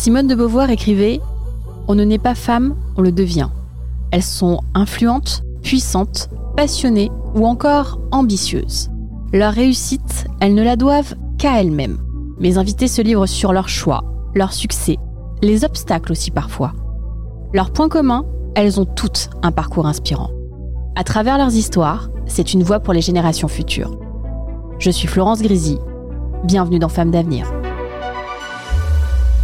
Simone de Beauvoir écrivait On ne naît pas femme, on le devient. Elles sont influentes, puissantes, passionnées ou encore ambitieuses. Leur réussite, elles ne la doivent qu'à elles-mêmes. Mes invités se livrent sur leurs choix, leurs succès, les obstacles aussi parfois. Leur point commun, elles ont toutes un parcours inspirant. À travers leurs histoires, c'est une voix pour les générations futures. Je suis Florence Grisy. Bienvenue dans Femmes d'avenir.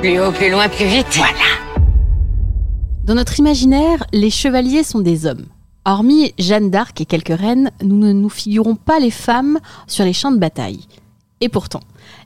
Plus haut, plus loin, plus vite. Voilà. Dans notre imaginaire, les chevaliers sont des hommes. Hormis Jeanne d'Arc et quelques reines, nous ne nous figurons pas les femmes sur les champs de bataille. Et pourtant,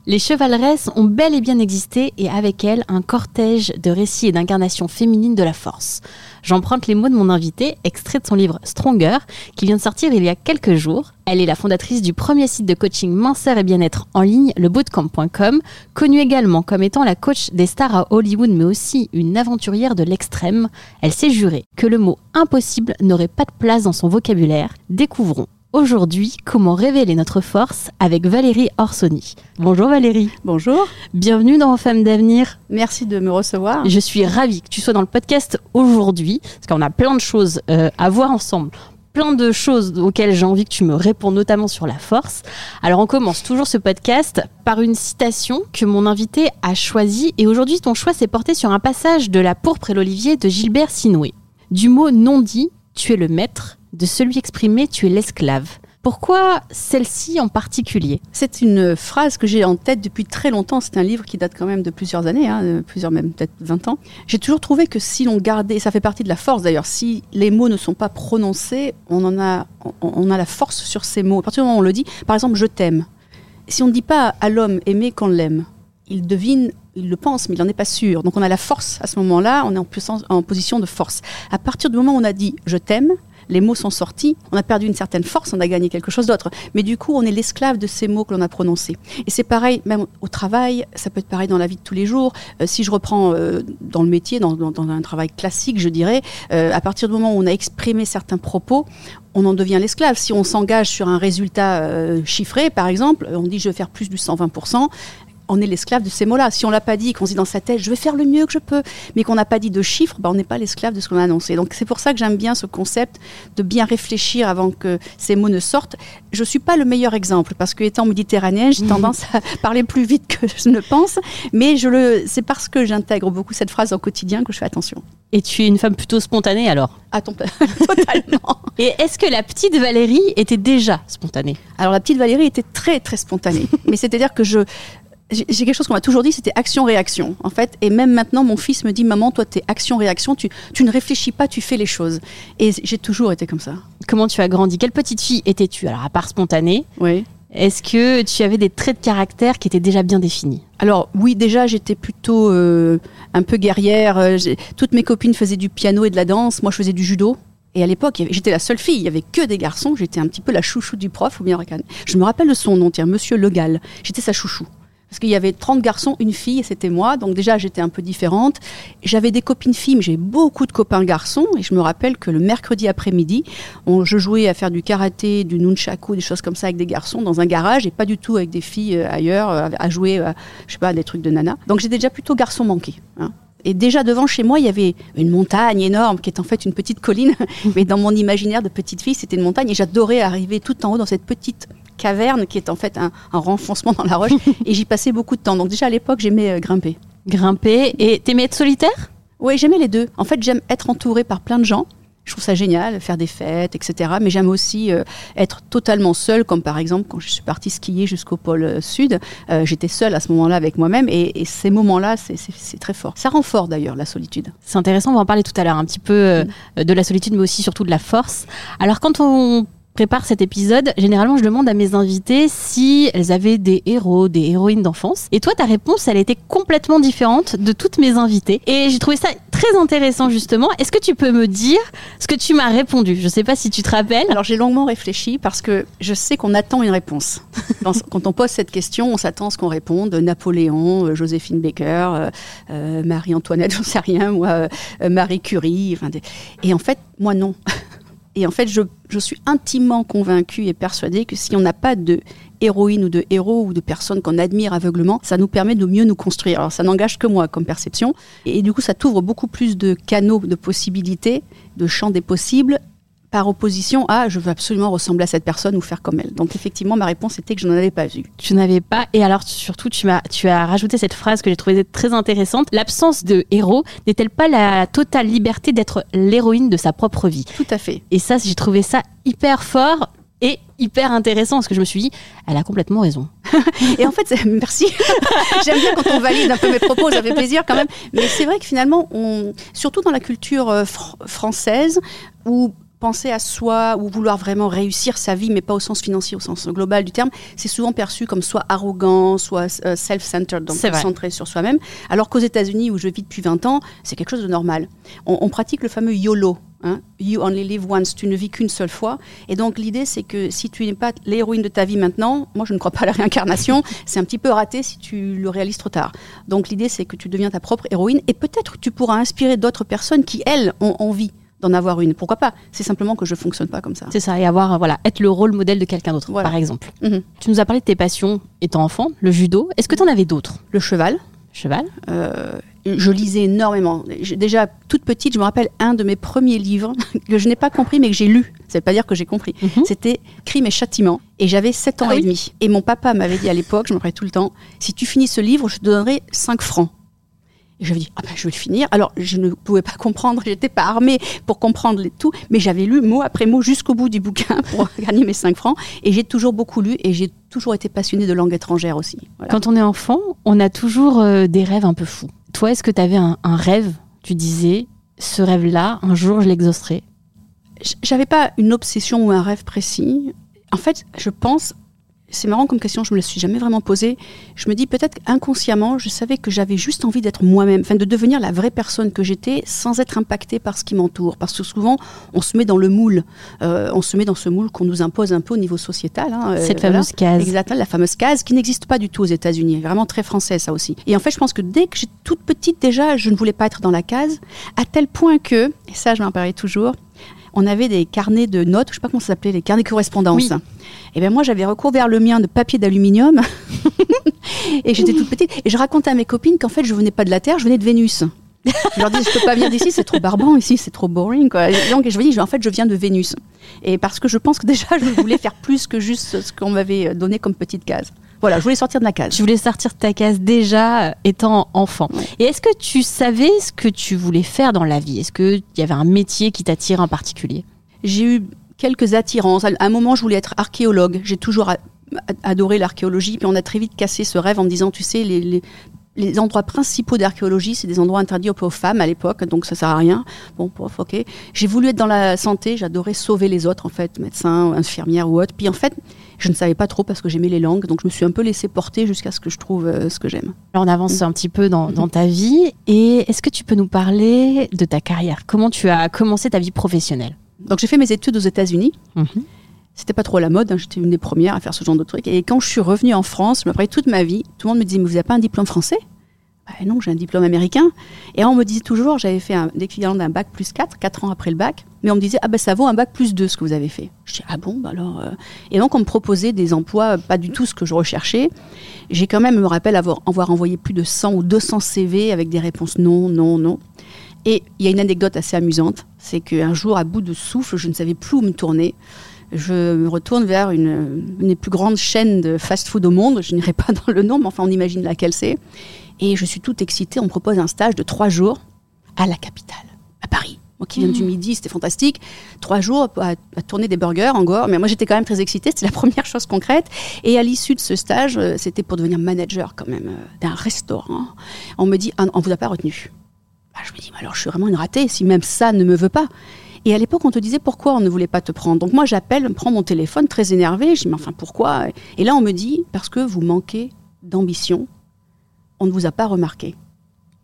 les chevaleresses ont bel et bien existé et avec elles un cortège de récits et d'incarnations féminines de la force. J'emprunte les mots de mon invitée, extrait de son livre Stronger, qui vient de sortir il y a quelques jours. Elle est la fondatrice du premier site de coaching minceur et bien-être en ligne, le bootcamp.com, connue également comme étant la coach des stars à Hollywood, mais aussi une aventurière de l'extrême. Elle s'est jurée que le mot impossible n'aurait pas de place dans son vocabulaire. Découvrons aujourd'hui comment révéler notre force avec Valérie Orsoni. Bonjour Valérie. Bonjour, Bienvenue dans Femmes d'avenir. merci de me recevoir. Je suis ravie que tu sois dans le podcast aujourd'hui, parce qu'on a plein de choses euh, à voir ensemble, plein de choses auxquelles j'ai envie que tu me réponds, notamment sur la force. Alors on commence toujours ce podcast par une citation que mon invité a choisie, et aujourd'hui ton choix s'est porté sur un passage de La pourpre et l'olivier de Gilbert Sinoué. Du mot non dit, tu es le maître, de celui exprimé, tu es l'esclave. Pourquoi celle-ci en particulier? C'est une phrase que j'ai en tête depuis très longtemps. C'est un livre qui date quand même de plusieurs années, hein, plusieurs même peut-être 20 ans. J'ai toujours trouvé que si l'on gardait, ça fait partie de la force d'ailleurs, si les mots ne sont pas prononcés, on en a, on, a la force sur ces mots. À partir du moment où on le dit, par exemple, je t'aime. Si on ne dit pas à l'homme aimer qu'on l'aime, il devine, il le pense, mais il n'en est pas sûr. Donc on a la force à ce moment-là, on est en position de force. À partir du moment où on a dit je t'aime, les mots sont sortis, on a perdu une certaine force, on a gagné quelque chose d'autre. Mais du coup, on est l'esclave de ces mots que l'on a prononcés. Et c'est pareil, même au travail, ça peut être pareil dans la vie de tous les jours. Euh, si je reprends euh, dans le métier, dans, un travail classique, je dirais, euh, à partir du moment où on a exprimé certains propos, on en devient l'esclave. Si on s'engage sur un résultat chiffré, par exemple, on dit je vais faire plus du 120%, on est l'esclave de ces mots-là. Si on l'a pas dit, qu'on se dit dans sa tête, je vais faire le mieux que je peux, mais qu'on n'a pas dit de chiffres, ben, on n'est pas l'esclave de ce qu'on a annoncé. Donc c'est pour ça que j'aime bien ce concept de bien réfléchir avant que ces mots ne sortent. Je suis pas le meilleur exemple parce que étant méditerranéenne, j'ai tendance à parler plus vite que je ne pense, mais je le, c'est parce que j'intègre beaucoup cette phrase au quotidien que je fais attention. Et tu es une femme plutôt spontanée alors? À ton totalement. Et est-ce que la petite Valérie était déjà spontanée? Alors la petite Valérie était très très spontanée, mais c'est-à-dire que je j'ai quelque chose qu'on m'a toujours dit, c'était action-réaction, en fait. Et même maintenant, mon fils me dit, maman, toi, t'es action-réaction, tu, tu ne réfléchis pas, tu fais les choses. Et j'ai toujours été comme ça. Comment tu as grandi? Quelle petite fille étais-tu Alors à part spontanée, Oui. est-ce que tu avais des traits de caractère qui étaient déjà bien définis? Alors oui, déjà, j'étais plutôt euh, un peu guerrière. Euh, Toutes mes copines faisaient du piano et de la danse. Moi, je faisais du judo. Et à l'époque, j'étais la seule fille. Il y avait que des garçons. J'étais un petit peu la chouchou du prof. Ou bien je me rappelle de son nom, tiens, Monsieur Legal. J'étais sa chouchou. Parce qu'il y avait 30 garçons, une fille, et c'était moi. Donc déjà, j'étais un peu différente. J'avais des copines filles, mais j'ai beaucoup de copains garçons. Et je me rappelle que le mercredi après-midi, je jouais à faire du karaté, du nunchaku, des choses comme ça avec des garçons dans un garage, et pas du tout avec des filles euh, ailleurs, euh, à jouer, euh, je sais pas, des trucs de nana. Donc j'étais déjà plutôt garçon manqué. Hein. Et déjà devant chez moi, il y avait une montagne énorme qui est en fait une petite colline. Mais dans mon imaginaire de petite fille, c'était une montagne. Et j'adorais arriver tout en haut dans cette petite caverne qui est en fait un, renfoncement dans la roche. et j'y passais beaucoup de temps. Donc déjà à l'époque, j'aimais euh, grimper. Grimper. Et t'aimais être solitaire? Oui, j'aimais les deux. En fait, j'aime être entourée par plein de gens. Je trouve ça génial, faire des fêtes, etc. Mais j'aime aussi euh, être totalement seule, comme par exemple quand je suis partie skier jusqu'au pôle euh, Sud. J'étais seule à ce moment-là avec moi-même et, ces moments-là, c'est très fort. Ça rend fort d'ailleurs, la solitude. C'est intéressant, on va en parler tout à l'heure un petit peu mm. de la solitude, mais aussi surtout de la force. Alors quand on prépare cet épisode, généralement je demande à mes invités si elles avaient des héros, des héroïnes d'enfance. Et toi, ta réponse, elle était complètement différente de toutes mes invitées. Et j'ai trouvé ça très intéressant justement. Est-ce que tu peux me dire ce que tu m'as répondu? Je sais pas si tu te rappelles. Alors j'ai longuement réfléchi parce que je sais qu'on attend une réponse. Quand on pose cette question, on s'attend à ce qu'on réponde Napoléon, euh, Joséphine Baker, euh, euh, Marie-Antoinette, j'en sais rien, moi, Marie Curie. Et en fait, moi non. Et en fait, je, suis intimement convaincue et persuadée que si on n'a pas de héroïne ou de héros ou de personnes qu'on admire aveuglement, ça nous permet de mieux nous construire. Alors ça n'engage que moi comme perception. Et du coup, ça t'ouvre beaucoup plus de canaux, de possibilités, de champs des possibles par opposition à je veux absolument ressembler à cette personne ou faire comme elle. Donc effectivement, ma réponse était que je n'en avais pas vu. Tu n'avais pas. Et alors surtout, tu as, tu as rajouté cette phrase que j'ai trouvée très intéressante. L'absence de héros n'est-elle pas la totale liberté d'être l'héroïne de sa propre vie? Tout à fait. Et ça, j'ai trouvé ça hyper fort et hyper intéressant parce que je me suis dit, elle a complètement raison. et en fait, merci. J'aime bien quand on valide un peu mes propos, ça fait plaisir quand même. Mais c'est vrai que finalement, on, surtout dans la culture euh, française, où penser à soi ou vouloir vraiment réussir sa vie, mais pas au sens financier, au sens global du terme, c'est souvent perçu comme soit arrogant, soit euh, self-centered, donc centré sur soi-même. Alors qu'aux États-Unis, où je vis depuis 20 ans, c'est quelque chose de normal. On, pratique le fameux YOLO. Hein. you only live once, tu ne vis qu'une seule fois. Et donc l'idée, c'est que si tu n'es pas l'héroïne de ta vie maintenant, moi je ne crois pas à la réincarnation, c'est un petit peu raté si tu le réalises trop tard. Donc l'idée, c'est que tu deviens ta propre héroïne et peut-être tu pourras inspirer d'autres personnes qui, elles, ont envie d'en avoir une. Pourquoi pas? C'est simplement que je fonctionne pas comme ça. C'est ça, et avoir, voilà, être le rôle modèle de quelqu'un d'autre, par exemple. Mhm. Tu nous as parlé de tes passions étant enfant, le judo. Est-ce que tu en avais d'autres? Le cheval. Cheval euh, Je lisais énormément. Déjà, toute petite, je me rappelle un de mes premiers livres que je n'ai pas compris, mais que j'ai lu. Ça veut pas dire que j'ai compris. Mhm. C'était Crime et Châtiment. Et j'avais 7 ans ah et demi. Et mon papa m'avait dit à l'époque, je me rappelle tout le temps, si tu finis ce livre, je te donnerai 5 francs. Et j'avais dit, ah ben, je vais le finir. Alors, je ne pouvais pas comprendre, j'étais pas armée pour comprendre les tout, mais j'avais lu mot après mot jusqu'au bout du bouquin pour gagner mes 5 francs. Et j'ai toujours beaucoup lu et j'ai toujours été passionnée de langue étrangère aussi. Quand on est enfant, on a toujours euh, des rêves un peu fous. Toi, est-ce que tu avais un, un rêve? Tu disais, ce rêve-là, un jour, je l'exaucerai J'avais pas une obsession ou un rêve précis. En fait, je pense c'est marrant comme question, je me la suis jamais vraiment posée. Je me dis peut-être inconsciemment, je savais que j'avais juste envie d'être moi-même, enfin de devenir la vraie personne que j'étais sans être impactée par ce qui m'entoure. Parce que souvent, on se met dans le moule, euh, on se met dans ce moule qu'on nous impose un peu au niveau sociétal. Hein, euh, Cette fameuse case. Exactement, la fameuse case qui n'existe pas du tout aux États-Unis, vraiment très français ça aussi. Et en fait, je pense que dès que j'étais toute petite déjà, je ne voulais pas être dans la case, à tel point que, et ça je m'en parlais toujours, on avait des carnets de notes, je sais pas comment ça s'appelait, les carnets de correspondance. Et bien moi, j'avais recours vers le mien de papier d'aluminium. et j'étais toute petite. Et je racontais à mes copines qu'en fait, je venais pas de la Terre, je venais de Vénus. je leur disais, je peux pas venir d'ici, c'est trop barbant ici, c'est trop boring. Quoi. donc, je me dis, en fait, je viens de Vénus. Et parce que je pense que déjà, je voulais faire plus que juste ce qu'on m'avait donné comme petite case. Voilà, je voulais sortir de la case. Je voulais sortir de ta case déjà euh, étant enfant. Et est-ce que tu savais ce que tu voulais faire dans la vie? Est-ce qu'il y avait un métier qui t'attire en particulier? J'ai eu quelques attirances. À un moment, je voulais être archéologue. J'ai toujours adoré l'archéologie. Puis on a très vite cassé ce rêve en me disant, tu sais, les, les endroits principaux d'archéologie, c'est des endroits interdits aux femmes à l'époque, donc ça sert à rien. Bon, ok. J'ai voulu être dans la santé, j'adorais sauver les autres, en fait, médecin, infirmière ou autre. Puis en fait, je ne savais pas trop parce que j'aimais les langues, donc je me suis un peu laissée porter jusqu'à ce que je trouve euh, ce que j'aime. Alors on avance un petit peu dans, ta vie, et est-ce que tu peux nous parler de ta carrière? Comment tu as commencé ta vie professionnelle? Donc j'ai fait mes études aux États-Unis. Mhm. C'était pas trop la mode, hein, j'étais une des premières à faire ce genre de truc. Et quand je suis revenue en France, je me parlais toute ma vie, tout le monde me disait, mais vous n'avez pas un diplôme français? Bah non, j'ai un diplôme américain. Et on me disait toujours, j'avais fait l'équivalent d'un bac plus 4, 4 ans après le bac. Mais on me disait, ah ben ça vaut un bac plus 2 ce que vous avez fait. Je dis, ah bon, bah alors. euh. Et donc on me proposait des emplois, pas du tout ce que je recherchais. J'ai quand même, je me rappelle, avoir, avoir envoyé plus de 100 ou 200 CV avec des réponses non, non, non. Et il y a une anecdote assez amusante, c'est qu'un jour, à bout de souffle, je ne savais plus où me tourner. Je me retourne vers une, une des plus grandes chaînes de fast-food au monde. Je n'irai pas dans le nom, mais enfin, on imagine laquelle c'est. Et je suis toute excitée. On me propose un stage de trois jours à la capitale, à Paris. Moi qui viens du Midi, c'était fantastique. Trois jours à, à tourner des burgers en gore. Mais moi, j'étais quand même très excitée. C'était la première chose concrète. Et à l'issue de ce stage, euh, c'était pour devenir manager quand même euh, d'un restaurant. On me dit, ah, on vous a pas retenu. Bah, je me dis, mais alors je suis vraiment une ratée si même ça ne me veut pas. Et à l'époque, on te disait pourquoi on ne voulait pas te prendre? Donc moi, j'appelle, prends mon téléphone, très énervé. Je dis, mais enfin, pourquoi? Et là, on me dit, parce que vous manquez d'ambition, on ne vous a pas remarqué.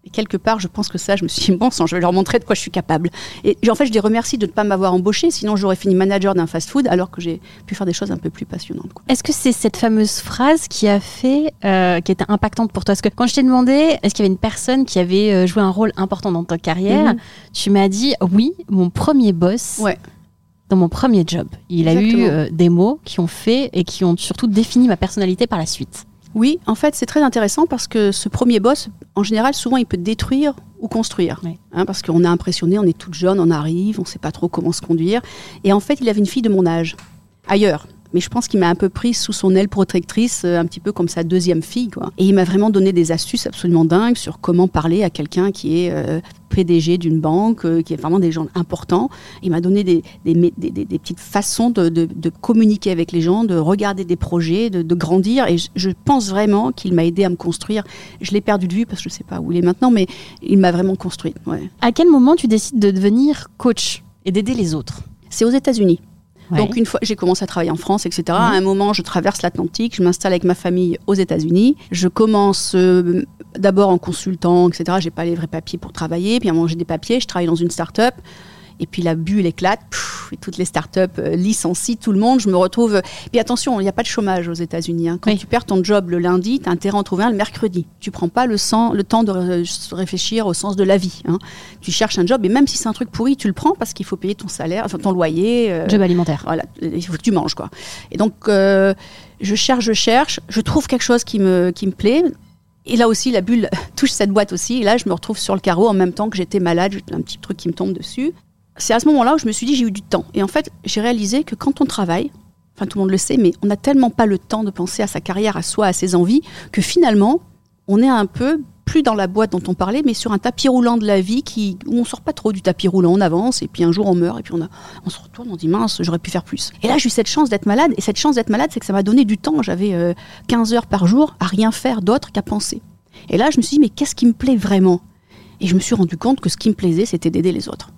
Et quelque part, je pense que ça, je me suis dit, bon sang, je vais leur montrer de quoi je suis capable. Et en fait, je les remercie de ne pas m'avoir embauché, sinon j'aurais fini manager d'un fast-food alors que j'ai pu faire des choses un peu plus passionnantes. Est-ce que c'est cette fameuse phrase qui a fait, euh, qui était impactante pour toi? Parce que quand je t'ai demandé, est-ce qu'il y avait une personne qui avait euh, joué un rôle important dans ta carrière, Mhm. tu m'as dit, oui, mon premier boss, Ouais. dans mon premier job, il a eu euh, des mots qui ont fait et qui ont surtout défini ma personnalité par la suite. Oui, en fait, c'est très intéressant parce que ce premier boss, en général, souvent, il peut détruire ou construire. Hein, parce qu'on est impressionné, on est toute jeune, on arrive, on ne sait pas trop comment se conduire. Et en fait, il avait une fille de mon âge, ailleurs. Mais je pense qu'il m'a un peu prise sous son aile protectrice, euh, un petit peu comme sa deuxième fille. Quoi. Et il m'a vraiment donné des astuces absolument dingues sur comment parler à quelqu'un qui est euh, PDG d'une banque, euh, qui est vraiment des gens importants. Il m'a donné des, des, mé- des- des- des petites façons de, de- de communiquer avec les gens, de regarder des projets, de, de grandir. Et je, je pense vraiment qu'il m'a aidé à me construire. Je l'ai perdu de vue parce que je ne sais pas où il est maintenant, mais il m'a vraiment construit. Ouais. À quel moment tu décides de devenir coach et d'aider les autres? C'est aux États-Unis. Ouais. Donc une fois, j'ai commencé à travailler en France, etc. À un moment, je traverse l'Atlantique, je m'installe avec ma famille aux États-Unis. Je commence euh, d'abord en consultant, etc. J'ai pas les vrais papiers pour travailler. Puis à un moment, j'ai des papiers. Je travaille dans une start-up. Et puis la bulle éclate, pff, et toutes les startups euh, licencient tout le monde. Je me retrouve. Puis attention, il n'y a pas de chômage aux États-Unis. hein. Quand Oui. tu perds ton job le lundi, tu as intérêt à en trouver un le mercredi. Tu prends pas le, temps de ré- réfléchir au sens de la vie. hein. Tu cherches un job, et même si c'est un truc pourri, tu le prends parce qu'il faut payer ton salaire, enfin, ton loyer. euh, Job alimentaire. voilà, il faut que tu manges quoi. Et donc euh, je cherche, je cherche, je trouve quelque chose qui me qui me plaît. Et là aussi, la bulle touche cette boîte aussi. Et là, je me retrouve sur le carreau en même temps que j'étais malade. J'ai un petit truc qui me tombe dessus. C'est à ce moment-là où je me suis dit, j'ai eu du temps. Et en fait, j'ai réalisé que quand on travaille, enfin tout le monde le sait, mais on n'a tellement pas le temps de penser à sa carrière, à soi, à ses envies, que finalement, on est un peu plus dans la boîte dont on parlait, mais sur un tapis roulant de la vie qui, où on sort pas trop du tapis roulant, on avance, et puis un jour on meurt, et puis on, se retourne, on dit mince, j'aurais pu faire plus. Et là, j'ai eu cette chance d'être malade, et cette chance d'être malade, c'est que ça m'a donné du temps. J'avais euh, 15 heures par jour à rien faire d'autre qu'à penser. Et là, je me suis dit, mais qu'est-ce qui me plaît vraiment? Et je me suis rendu compte que ce qui me plaisait, c'était d'aider les autres.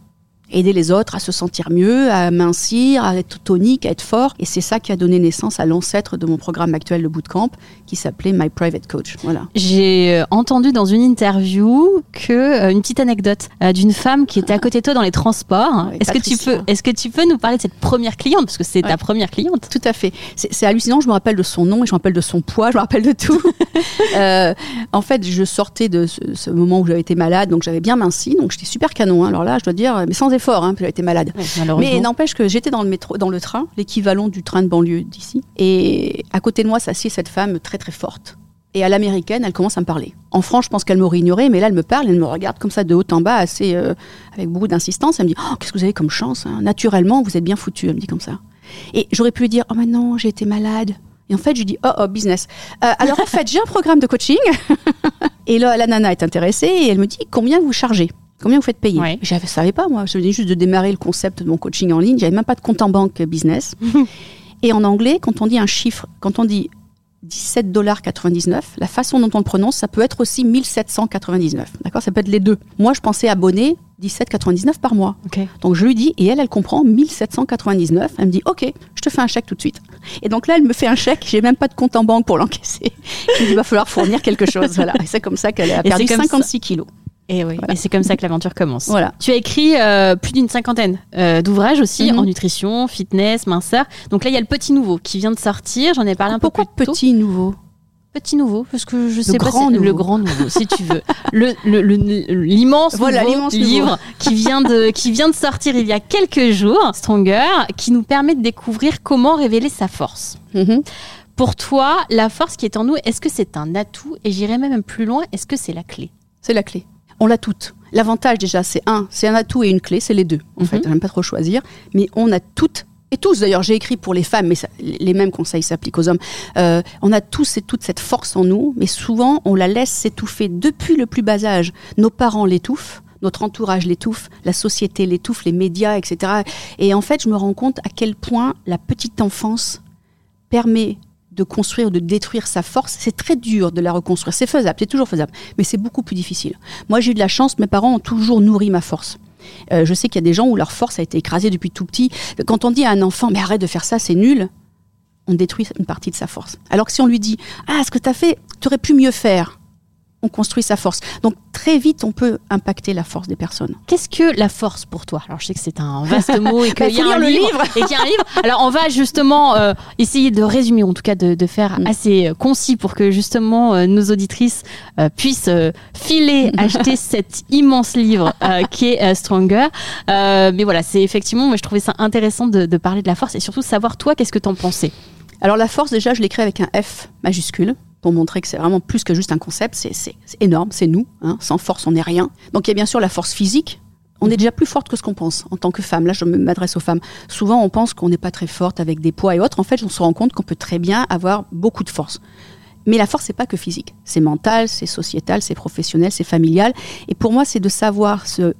Aider les autres à se sentir mieux, à mincir, à être tonique, à être fort. Et c'est ça qui a donné naissance à l'ancêtre de mon programme actuel, le Bootcamp, qui s'appelait My Private Coach. Voilà. J'ai euh, entendu dans une interview que euh, une petite anecdote euh, d'une femme qui était à côté de toi dans les transports. Ouais, est-ce que tu peux, est-ce que tu peux nous parler de cette première cliente? Parce que c'est ta première cliente. Tout à fait. C'est c'est hallucinant. Je me rappelle de son nom et je me rappelle de son poids. Je me rappelle de tout. Euh, en fait, je sortais de ce, ce moment où j'avais été malade, donc j'avais bien minci, donc j'étais super canon. hein. Alors là, je dois dire, mais sans effort, hein, parce que j'avais été malade. Mais n'empêche que j'étais dans le métro, dans le train, l'équivalent du train de banlieue d'ici. Et à côté de moi s'assied cette femme très très forte. Et à l'américaine, elle commence à me parler. En France, je pense qu'elle m'aurait ignoré, mais là, elle me parle, elle me regarde comme ça de haut en bas, assez euh, avec beaucoup d'insistance. Elle me dit oh, Qu'est-ce que vous avez comme chance hein Naturellement, vous êtes bien foutu. Elle me dit comme ça. Et j'aurais pu lui dire Oh, mais non, j'ai été malade. Et en fait, je lui dis Oh, oh, business. Euh, alors, en fait, j'ai un programme de coaching. et là, la nana est intéressée et elle me dit Combien vous chargez? Combien vous faites payer Ouais. Je ne savais pas, moi. Je venais juste de démarrer le concept de mon coaching en ligne. J'avais même pas de compte en banque business. et en anglais, quand on dit un chiffre, quand on dit 17,99$, la façon dont on le prononce, ça peut être aussi 1799. D'accord? Ça peut être les deux. Moi, je pensais abonner 17,99 par mois. Donc je lui dis, et elle, elle comprend 1799. Elle me dit, ok, je te fais un chèque tout de suite. Et donc là, elle me fait un chèque. J'ai même pas de compte en banque pour l'encaisser. Je me dis, il va falloir fournir quelque chose. Voilà. Et c'est comme ça qu'elle a perdu c'est comme 56 kilos. Et oui, et c'est comme ça que l'aventure commence. Voilà. Tu as écrit euh, plus d'une cinquantaine euh, d'ouvrages aussi Mhm. en nutrition, fitness, minceur. Donc là, il y a le Petit Nouveau qui vient de sortir. J'en ai parlé un Pourquoi peu plus tôt. petit nouveau? Petit Nouveau Parce que je sais pas grand si- le grand nouveau, si tu veux. Le le- le- l'immense Voilà, livre qui vient de qui vient de sortir il y a quelques jours, Stronger, qui nous permet de découvrir comment révéler sa force. Mhm. Pour toi, la force qui est en nous, est-ce que c'est un atout? Et j'irais même plus loin, est-ce que c'est la clé? C'est la clé. On l'a toutes. L'avantage déjà, c'est un, c'est un atout et une clé, c'est les deux. En Mhm. fait, j'aime pas trop choisir, mais on a toutes et tous. D'ailleurs, j'ai écrit pour les femmes, mais ça- les mêmes conseils s'appliquent aux hommes. Euh, on a tous et toute cette force en nous, mais souvent on la laisse s'étouffer depuis le plus bas âge. Nos parents l'étouffent. Notre entourage l'étouffe, la société l'étouffe, les médias, etc. Et en fait, je me rends compte à quel point la petite enfance permet de construire ou de détruire sa force. C'est très dur de la reconstruire. C'est faisable, c'est toujours faisable, mais c'est beaucoup plus difficile. Moi, j'ai eu de la chance, mes parents ont toujours nourri ma force. Euh, je sais qu'il y a des gens où leur force a été écrasée depuis tout petit. Quand on dit à un enfant, mais arrête de faire ça, c'est nul, on détruit une partie de sa force. Alors que si on lui dit, ah, ce que tu as fait, tu aurais pu mieux faire, on construit sa force. Donc très vite, on peut impacter la force des personnes. Qu'est-ce que la force pour toi? Alors je sais que c'est un vaste mot et Bah, qu'il y faut a un livre, livre. et qu'il y a un livre. Alors on va justement euh, essayer de résumer, en tout cas de, de faire Mm. assez euh, concis pour que justement euh, nos auditrices euh, puissent filer, acheter cet immense livre qui est Stronger. Mais voilà, c'est effectivement, moi je trouvais ça intéressant de, de parler de la force et surtout savoir toi qu'est-ce que t'en pensais? Alors la force, déjà, je l'écris avec un F majuscule pour montrer que c'est vraiment plus que juste un concept. C'est, énorme, c'est nous. hein. Sans force, on n'est rien. Donc il y a bien sûr la force physique. On est déjà plus forte que ce qu'on pense en tant que femme. Là, je m'adresse aux femmes. Souvent, on pense qu'on n'est pas très forte avec des poids et autres. En fait, on se rend compte qu'on peut très bien avoir beaucoup de force. Mais la force, c'est pas que physique. C'est mental, c'est sociétal, c'est professionnel, c'est familial. Et pour moi, c'est de savoir se.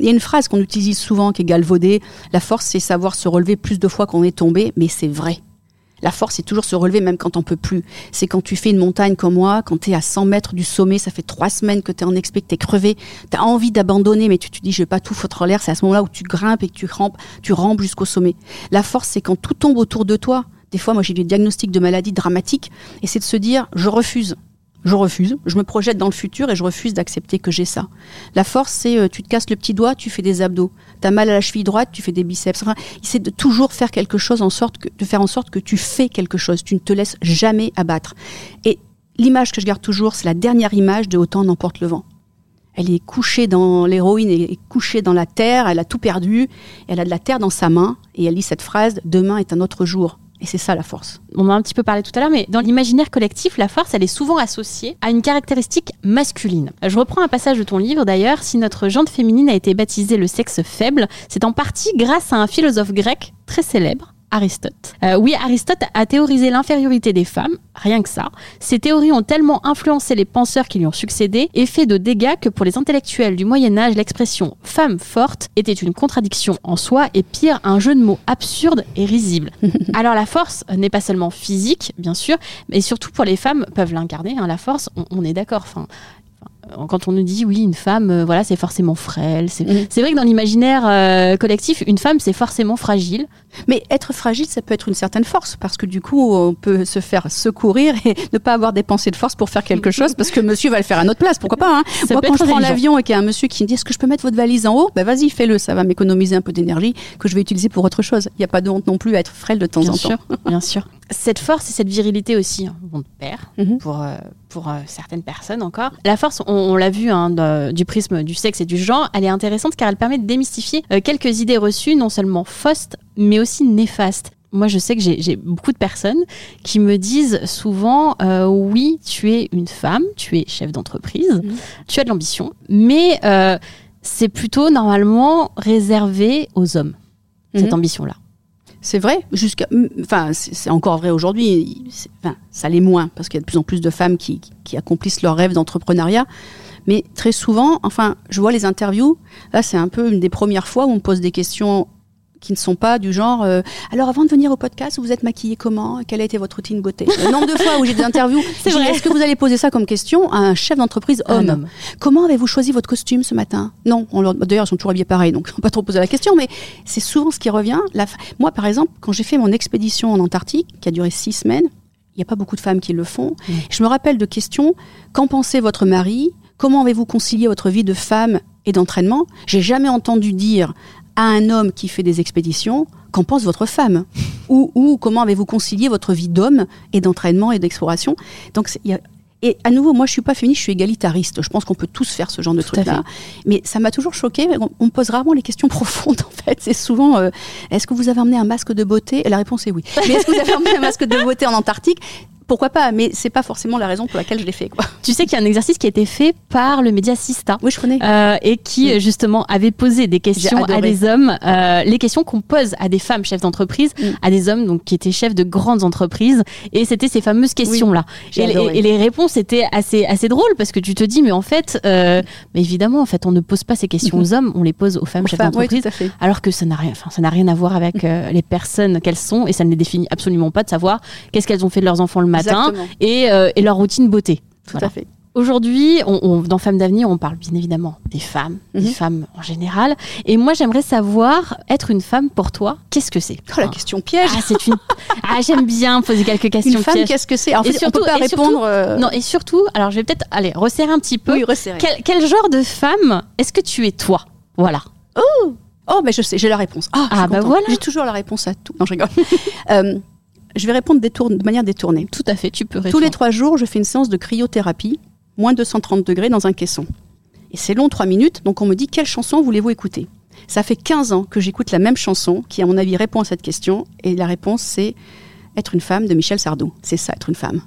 Il y a une phrase qu'on utilise souvent qui est galvaudée. La force, c'est savoir se relever plus de fois qu'on est tombé, mais c'est vrai. La force, c'est toujours se relever même quand on peut plus. C'est quand tu fais une montagne comme moi, quand tu es à 100 mètres du sommet, ça fait trois semaines que tu es en que tu es crevé, tu as envie d'abandonner, mais tu te dis, je vais pas tout foutre en l'air. C'est à ce moment-là où tu grimpes et que tu rampes, tu rampes jusqu'au sommet. La force, c'est quand tout tombe autour de toi. Des fois, moi, j'ai des diagnostics de maladies dramatiques, et c'est de se dire, je refuse. Je refuse, je me projette dans le futur et je refuse d'accepter que j'ai ça. La force, c'est euh, tu te casses le petit doigt, tu fais des abdos. T'as mal à la cheville droite, tu fais des biceps. Enfin, c'est de toujours faire quelque chose en sorte que, de faire en sorte que tu fais quelque chose. Tu ne te laisses jamais abattre. Et l'image que je garde toujours, c'est la dernière image de Autant n'emporte le vent. Elle est couchée dans l'héroïne, est couchée dans la terre, elle a tout perdu, elle a de la terre dans sa main et elle lit cette phrase Demain est un autre jour. Et c'est ça la force. On en a un petit peu parlé tout à l'heure, mais dans l'imaginaire collectif, la force, elle est souvent associée à une caractéristique masculine. Je reprends un passage de ton livre d'ailleurs. Si notre jante féminine a été baptisée le sexe faible, c'est en partie grâce à un philosophe grec très célèbre. Aristote. Euh, oui, Aristote a théorisé l'infériorité des femmes, rien que ça. Ces théories ont tellement influencé les penseurs qui lui ont succédé et fait de dégâts que pour les intellectuels du Moyen Âge, l'expression femme forte était une contradiction en soi et pire, un jeu de mots absurde et risible. Alors la force n'est pas seulement physique, bien sûr, mais surtout pour les femmes peuvent l'incarner. hein, la force, on, on est d'accord. Enfin, quand on nous dit oui, une femme, euh, voilà, c'est forcément frêle. C'est c'est vrai que dans l'imaginaire euh, collectif, une femme, c'est forcément fragile. Mais être fragile, ça peut être une certaine force, parce que du coup, on peut se faire secourir et ne pas avoir dépensé de force pour faire quelque chose, parce que monsieur va le faire à notre place, pourquoi pas hein Ça Moi, quand je prends l'avion et qu'il y a un monsieur qui me dit Est-ce que je peux mettre votre valise en haut? Ben vas-y, fais-le, ça va m'économiser un peu d'énergie que je vais utiliser pour autre chose. Il n'y a pas de honte non plus à être frêle de temps Bien en sûr, temps. bien sûr. Cette force et cette virilité aussi hein, de pair Mhm. pour, euh, pour certaines personnes encore. La force, on, on l'a vu hein, de- du prisme du sexe et du genre, elle est intéressante car elle permet de démystifier euh, quelques idées reçues, non seulement fausses, mais aussi néfastes. Moi, je sais que j'ai beaucoup de personnes qui me disent souvent euh, oui, tu es une femme, tu es chef d'entreprise, Mhm. tu as de l'ambition, mais euh, c'est plutôt normalement réservé aux hommes, cette Mhm. ambition-là. C'est vrai, jusqu'à, enfin, c'est encore vrai aujourd'hui. Enfin, ça l'est moins parce qu'il y a de plus en plus de femmes qui, qui accomplissent leurs rêves d'entrepreneuriat. Mais très souvent, enfin, je vois les interviews. Là, c'est un peu une des premières fois où on me pose des questions qui ne sont pas du genre. euh, alors, avant de venir au podcast, vous êtes maquillée comment? Quelle a été votre routine beauté? Le nombre de fois où j'ai des interviews, C'est vrai. Est-ce que vous allez poser ça comme question à un chef d'entreprise homme, homme. Comment avez-vous choisi votre costume ce matin? Non, on leur- d'ailleurs ils sont toujours habillés pareil, donc on pas trop poser la question, mais c'est souvent ce qui revient. La Moi, par exemple, quand j'ai fait mon expédition en Antarctique, qui a duré six semaines, il n'y a pas beaucoup de femmes qui le font. Mm. Je me rappelle de questions. Qu'en pensait votre mari? Comment avez-vous concilié votre vie de femme et d'entraînement? J'ai jamais entendu dire à un homme qui fait des expéditions qu'en pense votre femme ou, ou comment avez-vous concilié votre vie d'homme et d'entraînement et d'exploration Donc y a et à nouveau, moi, je suis pas féministe, je suis égalitariste. Je pense qu'on peut tous faire ce genre de truc-là. Mais ça m'a toujours choqué. On, me pose rarement les questions profondes, en fait. C'est souvent, euh, est-ce que vous avez emmené un masque de beauté? Et la réponse est oui. Mais est-ce que vous avez emmené un masque de beauté en Antarctique? Pourquoi pas, mais c'est pas forcément la raison pour laquelle je l'ai fait. Quoi. Tu sais qu'il y a un exercice qui a été fait par le média Sista. Oui, je connais. Euh, et qui, justement, avait posé des questions à des hommes, euh, les questions qu'on pose à des femmes chefs d'entreprise, mm. à des hommes donc, qui étaient chefs de grandes entreprises. Et c'était ces fameuses questions-là. et, les réponses étaient assez, assez drôles parce que tu te dis, mais en fait, euh, mais évidemment, en fait, on ne pose pas ces questions aux hommes, on les pose aux femmes chefs d'entreprise. alors que ça n'a rien, ça n'a rien à voir avec les personnes qu'elles sont et ça ne les définit absolument pas de savoir qu'est-ce qu'elles ont fait de leurs enfants le matin et, euh, et, leur routine beauté. Tout à fait. Aujourd'hui, on, dans Femmes d'avenir, on parle bien évidemment des femmes, des mhm. femmes en général. Et moi, j'aimerais savoir, être une femme pour toi, qu'est-ce que c'est? Oh, La question piège. Ah, c'est une. ah, j'aime bien poser quelques questions une femme, qu'est-ce que c'est? En fait, surtout, on peut pas répondre. Euh, non, et surtout, alors je vais peut-être aller resserrer un petit peu. Oui, resserrer. Quel, quel genre de femme est-ce que tu es toi? Voilà. Oh Oh, mais je sais, j'ai la réponse. Ah, ah bah voilà. J'ai toujours la réponse à tout. Non, je rigole. euh, je vais répondre de manière détournée. Tout à fait, tu peux répondre. Tous les trois jours, je fais une séance de cryothérapie, moins 230 degrés dans un caisson. Et c'est long, trois minutes, donc on me dit quelle chanson voulez-vous écouter? Ça fait 15 ans que j'écoute la même chanson qui, à mon avis, répond à cette question. Et la réponse, c'est Être une femme de Michel Sardou. C'est ça, être une femme.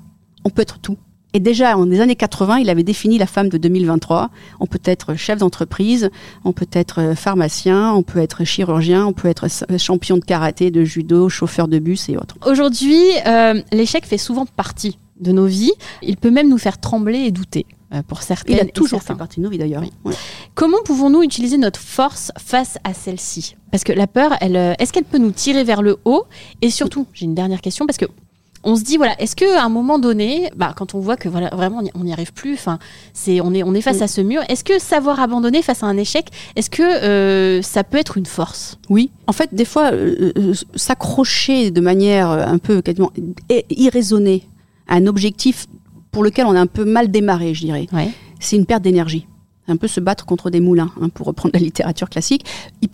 On peut être tout. Et déjà, en les années 80, il avait défini la femme de 2023. On peut être chef d'entreprise, on peut être euh, pharmacien, on peut être chirurgien, on peut être euh, champion de karaté, de judo, chauffeur de bus et autres. Aujourd'hui, euh, l'échec fait souvent partie de nos vies. Il peut même nous faire trembler et douter. pour certaines. Il a toujours fait partie de nos vies d'ailleurs. Comment pouvons-nous utiliser notre force face à celle-ci? Parce que la peur, elle, est-ce qu'elle peut nous tirer vers le haut? Et surtout, j'ai une dernière question parce que on se dit voilà, est-ce que à un moment donné, bah, quand on voit que voilà, vraiment on n'y arrive plus, enfin, c'est on est on est face mm. à ce mur. Est-ce que savoir abandonner face à un échec, est-ce que euh, ça peut être une force? Oui. En fait, des fois, euh, euh, s'accrocher de manière un peu quasiment irraisonnée à un objectif pour lequel on a un peu mal démarré, je dirais, c'est une perte d'énergie. Un peu se battre contre des moulins, hein, pour reprendre la littérature classique.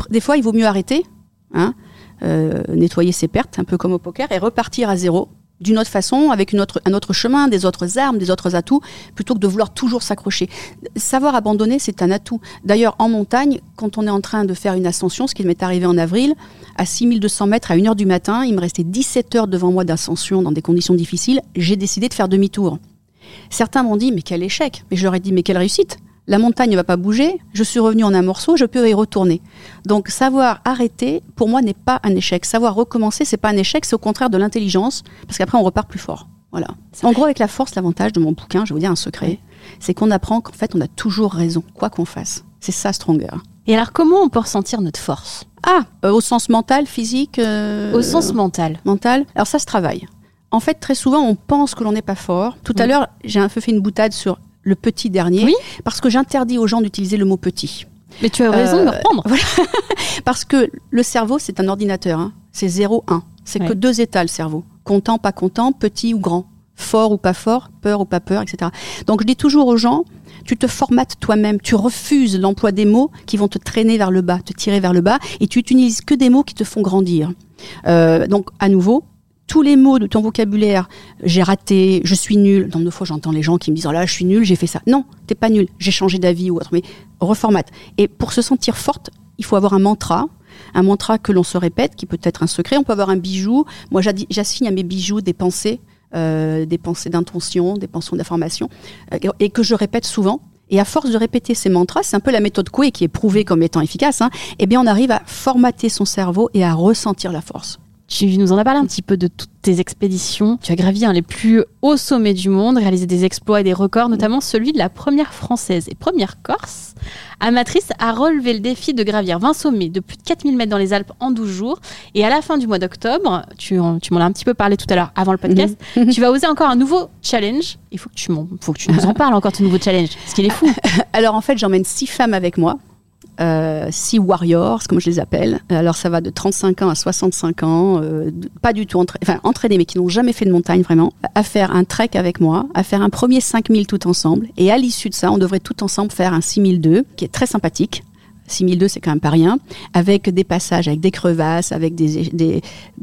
des fois, il vaut mieux arrêter. Hein, nettoyer ses pertes, un peu comme au poker, et repartir à zéro d'une autre façon, avec un autre chemin, des autres armes, des autres atouts, plutôt que de vouloir toujours s'accrocher. Savoir abandonner, c'est un atout. D'ailleurs, en montagne, quand on est en train de faire une ascension, ce qui m'est arrivé en avril, à 6200 mètres, à 1h du matin, il me restait 17 heures devant moi d'ascension dans des conditions difficiles, j'ai décidé de faire demi-tour. Certains m'ont dit, mais quel échec Mais je leur ai dit, mais quelle réussite la montagne ne va pas bouger, je suis revenu en un morceau, je peux y retourner. Donc savoir arrêter, pour moi, n'est pas un échec. Savoir recommencer, c'est pas un échec, c'est au contraire de l'intelligence, parce qu'après on repart plus fort. Voilà. En gros, avec la force, l'avantage de mon bouquin, je vais vous dire un secret, c'est qu'on apprend qu'en fait, on a toujours raison, quoi qu'on fasse. C'est ça, Stronger. Et alors, comment on peut ressentir notre force? Ah, euh, au sens mental, physique euh, Au sens mental. Mental. Alors, ça se travaille. En fait, très souvent, on pense que l'on n'est pas fort. Tout à mm. l'heure, j'ai un peu fait une boutade sur le petit dernier, parce que j'interdis aux gens d'utiliser le mot petit. Mais tu as raison de me euh, reprendre. parce que le cerveau, c'est un ordinateur. Hein. C'est 0, 1. C'est que deux états, le cerveau. Content, pas content, petit ou grand. Fort ou pas fort, peur ou pas peur, etc. Donc je dis toujours aux gens, tu te formates toi-même, tu refuses l'emploi des mots qui vont te traîner vers le bas, te tirer vers le bas, et tu utilises que des mots qui te font grandir. Euh, donc à nouveau, tous les mots de ton vocabulaire, j'ai raté, je suis nul. Dans de fois, j'entends les gens qui me disent, oh là, je suis nul, j'ai fait ça. Non, t'es pas nul, j'ai changé d'avis ou autre. Mais reformate. Et pour se sentir forte, il faut avoir un mantra, un mantra que l'on se répète, qui peut être un secret. On peut avoir un bijou. Moi, j'assigne à mes bijoux des pensées, euh, des pensées d'intention, des pensées d'information, euh, et que je répète souvent. Et à force de répéter ces mantras, c'est un peu la méthode Coué qui est prouvée comme étant efficace, hein, eh bien on arrive à formater son cerveau et à ressentir la force. Tu nous en as parlé un petit peu de toutes tes expéditions. Tu as gravi les plus hauts sommets du monde, réalisé des exploits et des records, notamment celui de la première française et première corse amatrice à relever le défi de gravir 20 sommets de plus de 4000 mètres dans les Alpes en 12 jours. Et à la fin du mois d'octobre, tu, tu m'en as un petit peu parlé tout à l'heure avant le podcast, mhm. tu vas oser encore un nouveau challenge. Il faut que tu, faut que tu nous en parles encore, ton nouveau challenge, parce qu'il est fou. Alors en fait, j'emmène six femmes avec moi euh, Sea Warriors, comme je les appelle. Alors ça va de 35 ans à 65 ans, euh, pas du tout entra enfin, entraînés, mais qui n'ont jamais fait de montagne vraiment, à faire un trek avec moi, à faire un premier 5000 tout ensemble. Et à l'issue de ça, on devrait tout ensemble faire un 6002, qui est très sympathique. 6002, c'est quand même pas rien, avec des passages, avec des crevasses, avec des, des,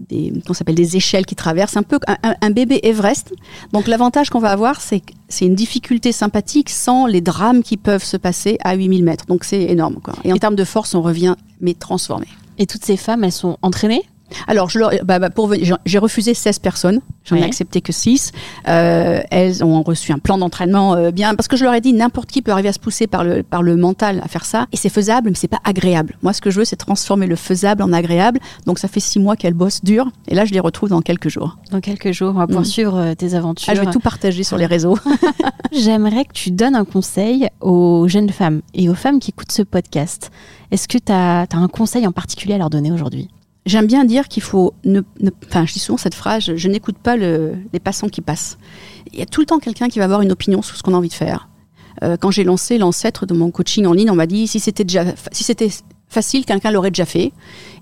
des qu'on s'appelle des échelles qui traversent, un peu un, un bébé Everest. Donc l'avantage qu'on va avoir, c'est c'est une difficulté sympathique sans les drames qui peuvent se passer à 8000 mètres. Donc c'est énorme. Quoi. Et en termes de force, on revient, mais transformé. Et toutes ces femmes, elles sont entraînées? Alors, je leur, bah, bah, pour j'ai refusé 16 personnes, j'en ai accepté que 6. Euh, elles ont reçu un plan d'entraînement euh, bien, parce que je leur ai dit n'importe qui peut arriver à se pousser par le, par le mental à faire ça, et c'est faisable, mais c'est pas agréable. Moi, ce que je veux, c'est transformer le faisable en agréable. Donc, ça fait 6 mois qu'elles bossent dur, et là, je les retrouve dans quelques jours. Dans quelques jours, on va pouvoir suivre euh, tes aventures. Ah, je vais tout partager sur les réseaux. J'aimerais que tu donnes un conseil aux jeunes femmes et aux femmes qui écoutent ce podcast. Est-ce que tu as, as un conseil en particulier à leur donner aujourd'hui? J'aime bien dire qu'il faut ne, enfin, je dis souvent cette phrase, je n'écoute pas le, les passants qui passent. Il y a tout le temps quelqu'un qui va avoir une opinion sur ce qu'on a envie de faire. Euh, quand j'ai lancé l'ancêtre de mon coaching en ligne, on m'a dit si c'était déjà, si c'était facile, quelqu'un l'aurait déjà fait.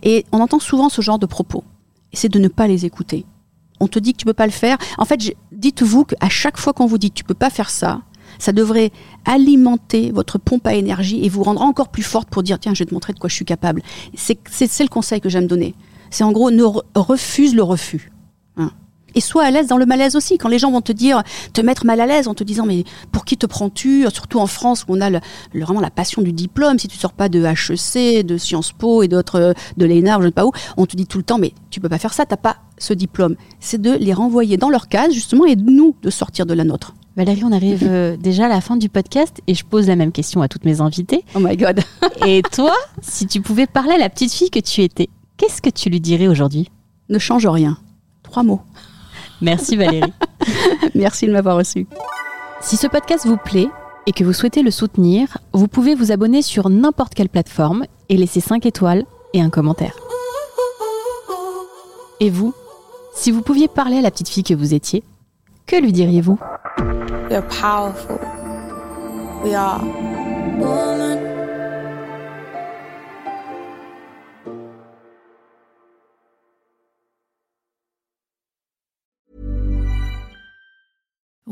Et on entend souvent ce genre de propos. Et c'est de ne pas les écouter. On te dit que tu peux pas le faire. En fait, dites-vous qu'à chaque fois qu'on vous dit tu peux pas faire ça, ça devrait alimenter votre pompe à énergie et vous rendre encore plus forte pour dire tiens, je vais te montrer de quoi je suis capable. C'est le conseil que j'aime donner. C'est en gros ne refuse le refus. Hein. Et sois à l'aise dans le malaise aussi. Quand les gens vont te dire, te mettre mal à l'aise en te disant mais pour qui te prends-tu? Surtout en France où on a le, vraiment la passion du diplôme. Si tu sors pas de HEC, de Sciences Po et d'autres de l'ENA, je ne sais pas où, on te dit tout le temps mais tu peux pas faire ça, t'as pas ce diplôme. C'est de les renvoyer dans leur case justement et de nous de sortir de la nôtre. Valérie, on arrive euh, déjà à la fin du podcast et je pose la même question à toutes mes invités. Oh my god. et toi, si tu pouvais parler à la petite fille que tu étais, qu'est-ce que tu lui dirais aujourd'hui? Ne change rien. Trois mots. Merci Valérie. Merci de m'avoir reçu. Si ce podcast vous plaît et que vous souhaitez le soutenir, vous pouvez vous abonner sur n'importe quelle plateforme et laisser 5 étoiles et un commentaire. Et vous, si vous pouviez parler à la petite fille que vous étiez, que lui diriez-vous? We are powerful. We are